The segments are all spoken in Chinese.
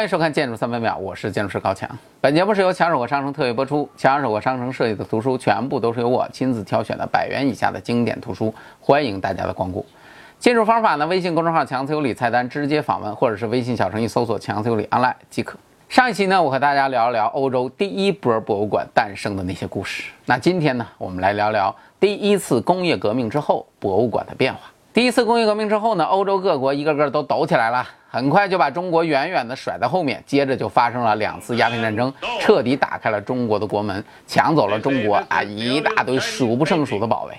欢迎收看《建筑三百秒》，我是建筑师高强。本节目是由强手和商城特约播出，强手和商城设计的图书全部都是由我亲自挑选的百元以下的经典图书，欢迎大家的光顾。进入方法呢？微信公众号“强自由理”菜单直接访问，或者是微信小程序搜索“强自由理 online” 即可。上一期呢，我和大家聊一聊欧洲第一波博物馆诞生的那些故事。那今天呢，我们来聊聊第一次工业革命之后博物馆的变化。第一次工业革命之后呢，欧洲各国一个个都抖起来了。很快就把中国远远地甩在后面，接着就发生了两次鸦片战争，彻底打开了中国的国门，抢走了中国啊一大堆数不胜数的宝贝。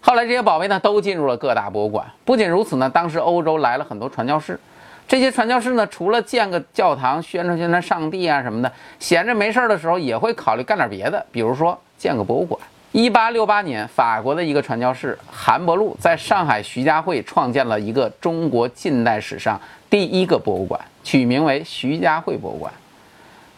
后来这些宝贝呢，都进入了各大博物馆。不仅如此呢，当时欧洲来了很多传教士，这些传教士呢，除了建个教堂、宣传宣传上帝啊什么的，闲着没事的时候也会考虑干点别的，比如说建个博物馆。一八六八年，法国的一个传教士韩伯禄在上海徐家汇创建了一个中国近代史上第一个博物馆，取名为徐家汇博物馆。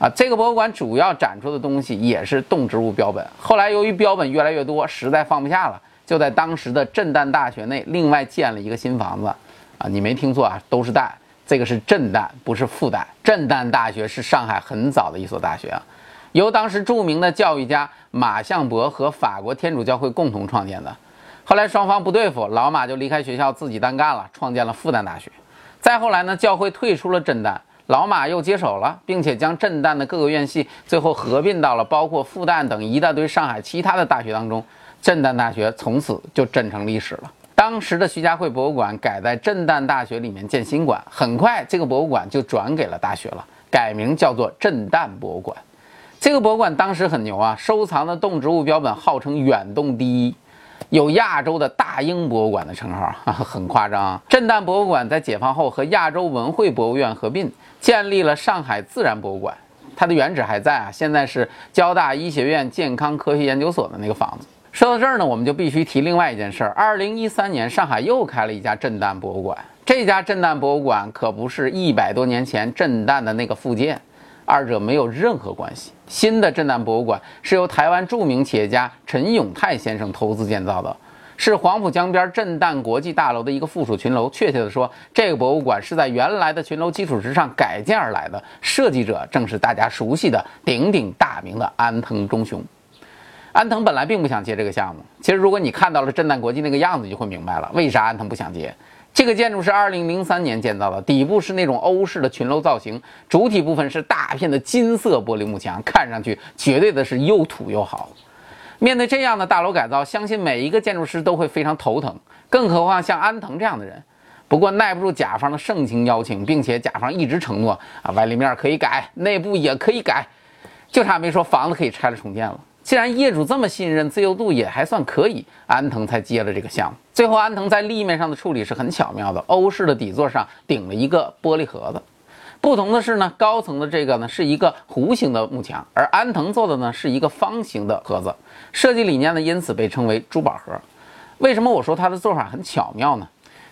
啊，这个博物馆主要展出的东西也是动植物标本。后来由于标本越来越多，实在放不下了，就在当时的震旦大学内另外建了一个新房子。啊，你没听错啊，都是旦，这个是震旦，不是复旦。震旦大学是上海很早的一所大学啊。由当时著名的教育家马相伯和法国天主教会共同创建的。后来双方不对付，老马就离开学校自己单干了，创建了复旦大学。再后来呢，教会退出了震旦，老马又接手了，并且将震旦的各个院系最后合并到了包括复旦等一大堆上海其他的大学当中。震旦大学从此就震成历史了。当时的徐家汇博物馆改在震旦大学里面建新馆，很快这个博物馆就转给了大学了，改名叫做震旦博物馆。这个博物馆当时很牛啊，收藏的动植物标本号称远东第一，有亚洲的大英博物馆的称号，很夸张。震旦博物馆在解放后和亚洲文汇博物院合并，建立了上海自然博物馆，它的原址还在啊，现在是交大医学院健康科学研究所的那个房子。说到这儿呢，我们就必须提另外一件事儿：二零一三年，上海又开了一家震旦博物馆，这家震旦博物馆可不是一百多年前震旦的那个复建。二者没有任何关系。新的震旦博物馆是由台湾著名企业家陈永泰先生投资建造的，是黄浦江边震旦国际大楼的一个附属群楼。确切的说，这个博物馆是在原来的群楼基础之上改建而来的。设计者正是大家熟悉的鼎鼎大名的安藤忠雄。安藤本来并不想接这个项目。其实，如果你看到了震旦国际那个样子，就会明白了为啥安藤不想接。这个建筑是二零零三年建造的，底部是那种欧式的群楼造型，主体部分是大片的金色玻璃幕墙，看上去绝对的是又土又好。面对这样的大楼改造，相信每一个建筑师都会非常头疼，更何况像安藤这样的人。不过耐不住甲方的盛情邀请，并且甲方一直承诺啊，外立面可以改，内部也可以改，就差没说房子可以拆了重建了。既然业主这么信任，自由度也还算可以，安藤才接了这个项目。最后，安藤在立面上的处理是很巧妙的，欧式的底座上顶了一个玻璃盒子。不同的是呢，高层的这个呢是一个弧形的幕墙，而安藤做的呢是一个方形的盒子。设计理念呢因此被称为珠宝盒。为什么我说它的做法很巧妙呢？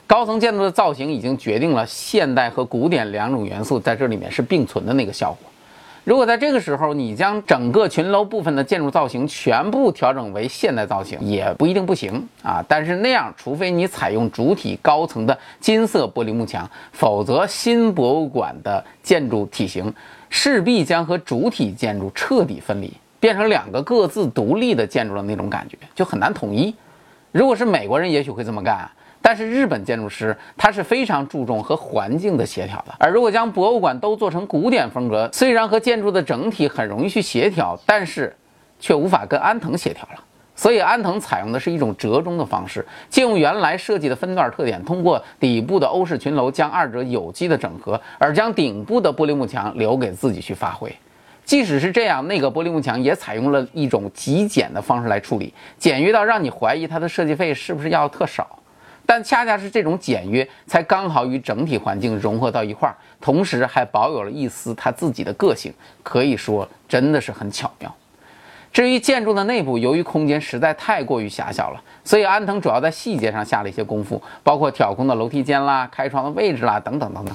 高层建筑的造型已经决定了现代和古典两种元素在这里面是并存的那个效果。如果在这个时候你将整个群楼部分的建筑造型全部调整为现代造型，也不一定不行啊。但是那样，除非你采用主体高层的金色玻璃幕墙，否则新博物馆的建筑体型势必将和主体建筑彻底分离，变成两个各自独立的建筑的那种感觉，就很难统一。如果是美国人，也许会这么干。但是日本建筑师他是非常注重和环境的协调的，而如果将博物馆都做成古典风格，虽然和建筑的整体很容易去协调，但是却无法跟安藤协调了。所以安藤采用的是一种折中的方式，借用原来设计的分段特点，通过底部的欧式群楼将二者有机的整合，而将顶部的玻璃幕墙留给自己去发挥。即使是这样，那个玻璃幕墙也采用了一种极简的方式来处理，简约到让你怀疑它的设计费是不是要特少。但恰恰是这种简约，才刚好与整体环境融合到一块儿，同时还保有了一丝他自己的个性，可以说真的是很巧妙。至于建筑的内部，由于空间实在太过于狭小了，所以安藤主要在细节上下了一些功夫，包括挑空的楼梯间啦、开窗的位置啦等等等等。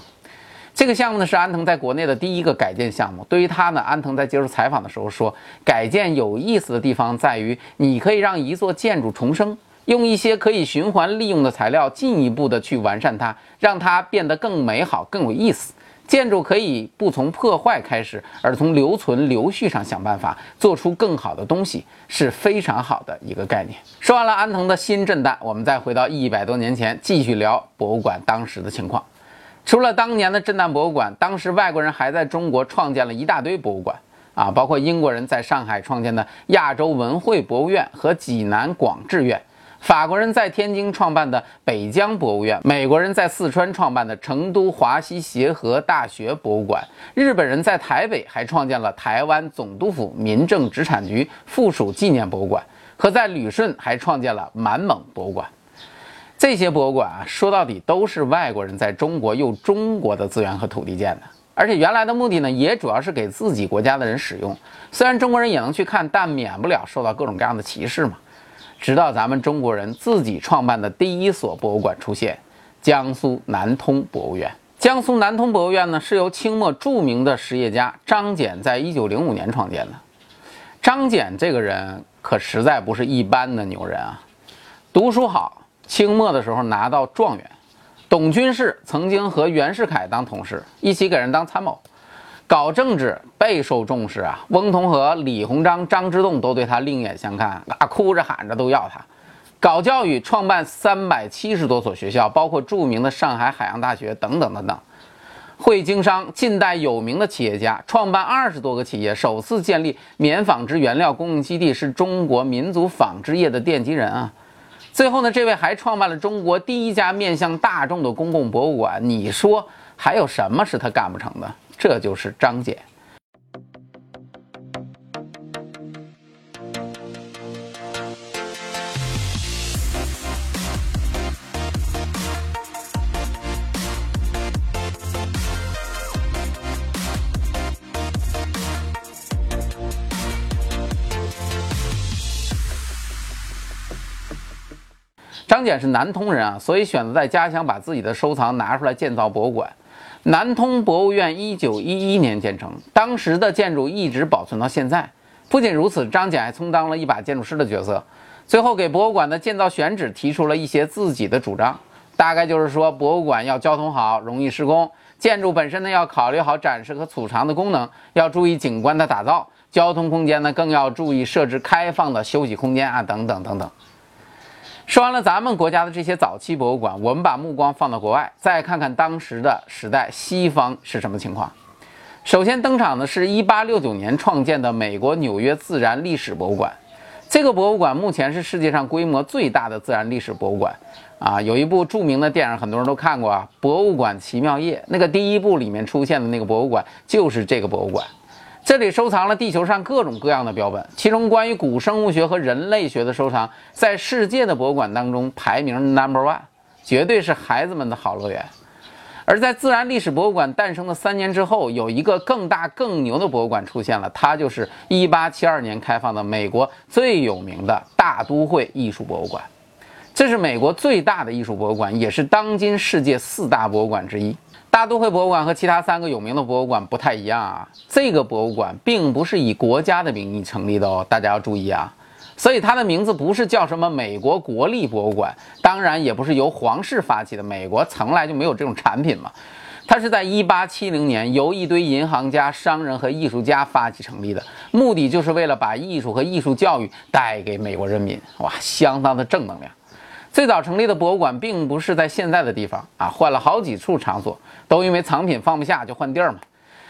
这个项目呢是安藤在国内的第一个改建项目。对于他呢，安藤在接受采访的时候说，改建有意思的地方在于，你可以让一座建筑重生。用一些可以循环利用的材料，进一步的去完善它，让它变得更美好、更有意思。建筑可以不从破坏开始，而从留存留续上想办法，做出更好的东西，是非常好的一个概念。说完了安藤的新震旦，我们再回到一百多年前，继续聊博物馆当时的情况。除了当年的震旦博物馆，当时外国人还在中国创建了一大堆博物馆。啊，包括英国人在上海创建的亚洲文汇博物院和济南广智院，法国人在天津创办的北疆博物院，美国人在四川创办的成都华西协和大学博物馆，日本人在台北还创建了台湾总督府民政直产局附属纪念博物馆，和在旅顺还创建了满蒙博物馆。这些博物馆啊，说到底都是外国人在中国用中国的资源和土地建的。而且原来的目的呢，也主要是给自己国家的人使用。虽然中国人也能去看，但免不了受到各种各样的歧视嘛。直到咱们中国人自己创办的第一所博物馆出现——江苏南通博物院。江苏南通博物院呢，是由清末著名的实业家张謇在一九零五年创建的。张謇这个人可实在不是一般的牛人啊，读书好，清末的时候拿到状元。懂军事，曾经和袁世凯当同事，一起给人当参谋；搞政治备受重视啊。翁同龢、李鸿章、张之洞都对他另眼相看，啊，哭着喊着都要他。搞教育，创办三百七十多所学校，包括著名的上海海洋大学等等等等。会经商，近代有名的企业家，创办二十多个企业，首次建立棉纺织原料供应基地，是中国民族纺织业的奠基人啊。最后呢，这位还创办了中国第一家面向大众的公共博物馆。你说还有什么是他干不成的？这就是张謇。张謇是南通人啊，所以选择在家乡把自己的收藏拿出来建造博物馆。南通博物院一九一一年建成，当时的建筑一直保存到现在。不仅如此，张謇还充当了一把建筑师的角色，最后给博物馆的建造选址提出了一些自己的主张，大概就是说，博物馆要交通好，容易施工；建筑本身呢，要考虑好展示和储藏的功能，要注意景观的打造；交通空间呢，更要注意设置开放的休息空间啊，等等等等。说完了咱们国家的这些早期博物馆，我们把目光放到国外，再看看当时的时代西方是什么情况。首先登场的是1869年创建的美国纽约自然历史博物馆。这个博物馆目前是世界上规模最大的自然历史博物馆。啊，有一部著名的电影，很多人都看过啊，《博物馆奇妙夜》。那个第一部里面出现的那个博物馆就是这个博物馆。这里收藏了地球上各种各样的标本，其中关于古生物学和人类学的收藏，在世界的博物馆当中排名 number one，绝对是孩子们的好乐园。而在自然历史博物馆诞生的三年之后，有一个更大更牛的博物馆出现了，它就是1872年开放的美国最有名的大都会艺术博物馆。这是美国最大的艺术博物馆，也是当今世界四大博物馆之一。大都会博物馆和其他三个有名的博物馆不太一样啊，这个博物馆并不是以国家的名义成立的哦，大家要注意啊。所以它的名字不是叫什么美国国立博物馆，当然也不是由皇室发起的，美国从来就没有这种产品嘛。它是在1870年由一堆银行家、商人和艺术家发起成立的，目的就是为了把艺术和艺术教育带给美国人民。哇，相当的正能量。最早成立的博物馆并不是在现在的地方啊，换了好几处场所，都因为藏品放不下就换地儿嘛。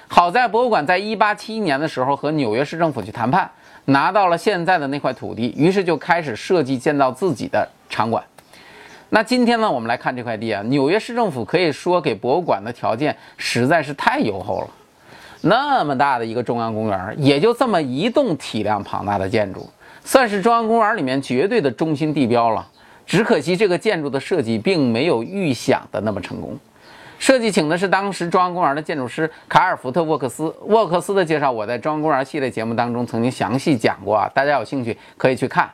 好在博物馆在1871年的时候和纽约市政府去谈判，拿到了现在的那块土地，于是就开始设计建造自己的场馆。那今天呢，我们来看这块地啊，纽约市政府可以说给博物馆的条件实在是太优厚了。那么大的一个中央公园，也就这么一栋体量庞大的建筑，算是中央公园里面绝对的中心地标了。只可惜这个建筑的设计并没有预想的那么成功。设计请的是当时中央公园的建筑师卡尔福特沃克斯。沃克斯的介绍我在中央公园系列节目当中曾经详细讲过啊，大家有兴趣可以去看。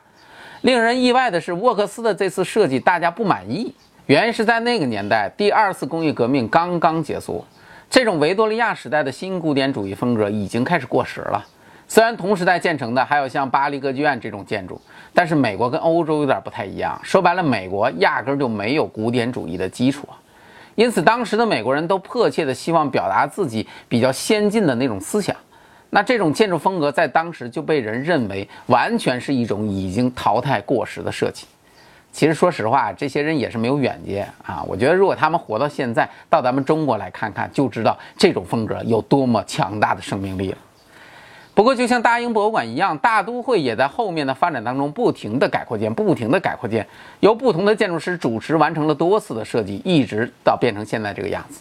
令人意外的是，沃克斯的这次设计大家不满意，原因是在那个年代，第二次工业革命刚刚结束，这种维多利亚时代的新古典主义风格已经开始过时了。虽然同时代建成的还有像巴黎歌剧院这种建筑，但是美国跟欧洲有点不太一样。说白了，美国压根就没有古典主义的基础啊。因此当时的美国人都迫切的希望表达自己比较先进的那种思想。那这种建筑风格在当时就被人认为完全是一种已经淘汰过时的设计。其实说实话，这些人也是没有远见啊！我觉得如果他们活到现在，到咱们中国来看看，就知道这种风格有多么强大的生命力了。不过，就像大英博物馆一样，大都会也在后面的发展当中不停的改扩建，不停的改扩建，由不同的建筑师主持完成了多次的设计，一直到变成现在这个样子。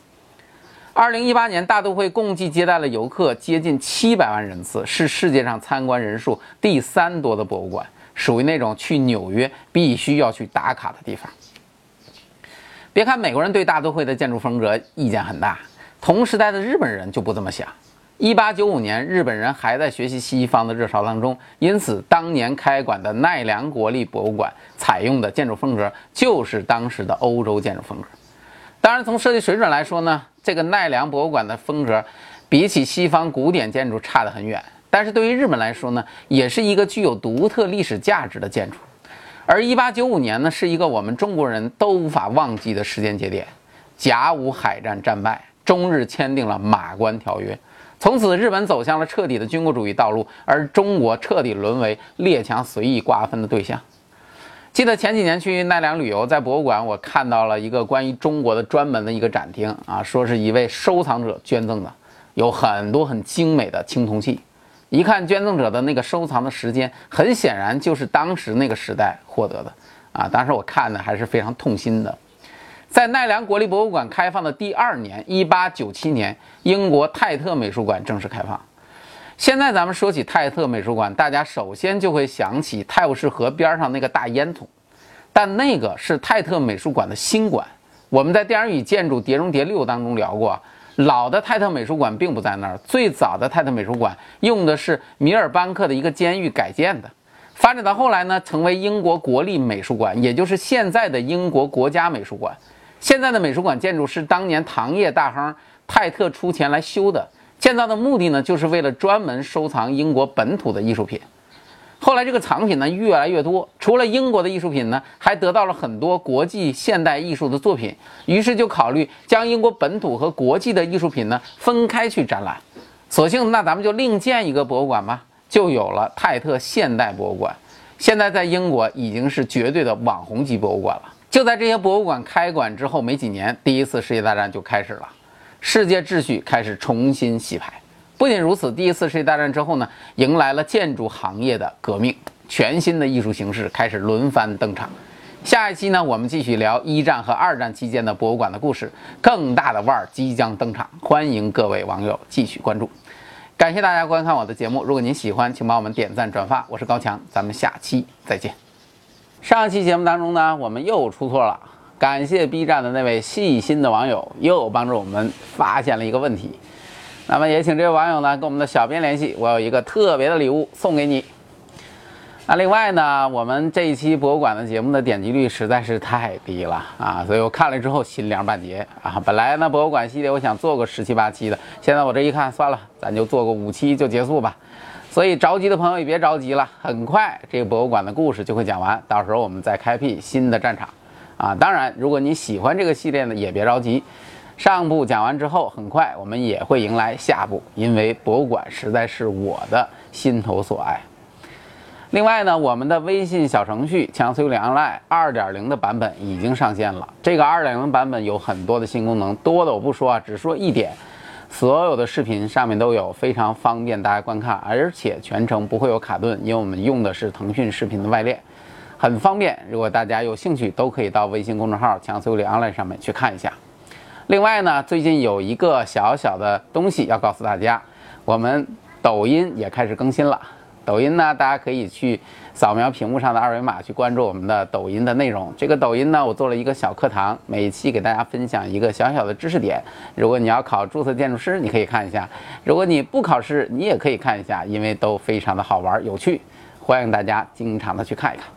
二零一八年，大都会共计接待了游客接近七百万人次，是世界上参观人数第三多的博物馆。属于那种去纽约必须要去打卡的地方。别看美国人对大都会的建筑风格意见很大，同时代的日本人就不这么想。一八九五年，日本人还在学习西方的热潮当中，因此当年开馆的奈良国立博物馆采用的建筑风格就是当时的欧洲建筑风格。当然，从设计水准来说呢，这个奈良博物馆的风格比起西方古典建筑差得很远。但是对于日本来说呢，也是一个具有独特历史价值的建筑。而1895年呢，是一个我们中国人都无法忘记的时间节点。甲午海战战败，中日签订了《马关条约》，从此日本走向了彻底的军国主义道路，而中国彻底沦为列强随意瓜分的对象。记得前几年去奈良旅游，在博物馆我看到了一个关于中国的专门的一个展厅啊，说是一位收藏者捐赠的，有很多很精美的青铜器。一看捐赠者的那个收藏的时间，很显然就是当时那个时代获得的啊！当时我看的还是非常痛心的。在奈良国立博物馆开放的第二年，一八九七年，英国泰特美术馆正式开放。现在咱们说起泰特美术馆，大家首先就会想起泰晤士河边上那个大烟囱，但那个是泰特美术馆的新馆。我们在电影与建筑《碟中谍六》当中聊过。老的泰特美术馆并不在那儿，最早的泰特美术馆用的是米尔班克的一个监狱改建的，发展到后来呢，成为英国国立美术馆，也就是现在的英国国家美术馆。现在的美术馆建筑是当年糖业大亨泰特出钱来修的，建造的目的呢，就是为了专门收藏英国本土的艺术品。后来这个藏品呢越来越多，除了英国的艺术品呢，还得到了很多国际现代艺术的作品。于是就考虑将英国本土和国际的艺术品呢分开去展览。索性那咱们就另建一个博物馆吧，就有了泰特现代博物馆。现在在英国已经是绝对的网红级博物馆了。就在这些博物馆开馆之后没几年，第一次世界大战就开始了，世界秩序开始重新洗牌。不仅如此，第一次世界大战之后呢，迎来了建筑行业的革命，全新的艺术形式开始轮番登场。下一期呢，我们继续聊一战和二战期间的博物馆的故事，更大的腕儿即将登场，欢迎各位网友继续关注。感谢大家观看我的节目，如果您喜欢，请帮我们点赞转发。我是高强，咱们下期再见。上期节目当中呢，我们又出错了，感谢 B 站的那位细心的网友又帮助我们发现了一个问题。那么也请这位网友呢跟我们的小编联系，我有一个特别的礼物送给你。那另外呢，我们这一期博物馆的节目的点击率实在是太低了啊，所以我看了之后心凉半截啊。本来呢博物馆系列我想做个十七八期的，现在我这一看算了，咱就做个五期就结束吧。所以着急的朋友也别着急了，很快这个博物馆的故事就会讲完，到时候我们再开辟新的战场啊。当然，如果你喜欢这个系列呢，也别着急。上部讲完之后，很快我们也会迎来下部，因为博物馆实在是我的心头所爱。另外呢，我们的微信小程序“强随两岸二点零的版本已经上线了。这个二点零版本有很多的新功能，多的我不说啊，只说一点：所有的视频上面都有，非常方便大家观看，而且全程不会有卡顿，因为我们用的是腾讯视频的外链，很方便。如果大家有兴趣，都可以到微信公众号“强思维 online” ”上面去看一下。另外呢，最近有一个小小的东西要告诉大家，我们抖音也开始更新了。抖音呢，大家可以去扫描屏幕上的二维码去关注我们的抖音的内容。这个抖音呢，我做了一个小课堂，每期给大家分享一个小小的知识点。如果你要考注册建筑师，你可以看一下；如果你不考试，你也可以看一下，因为都非常的好玩有趣，欢迎大家经常的去看一看。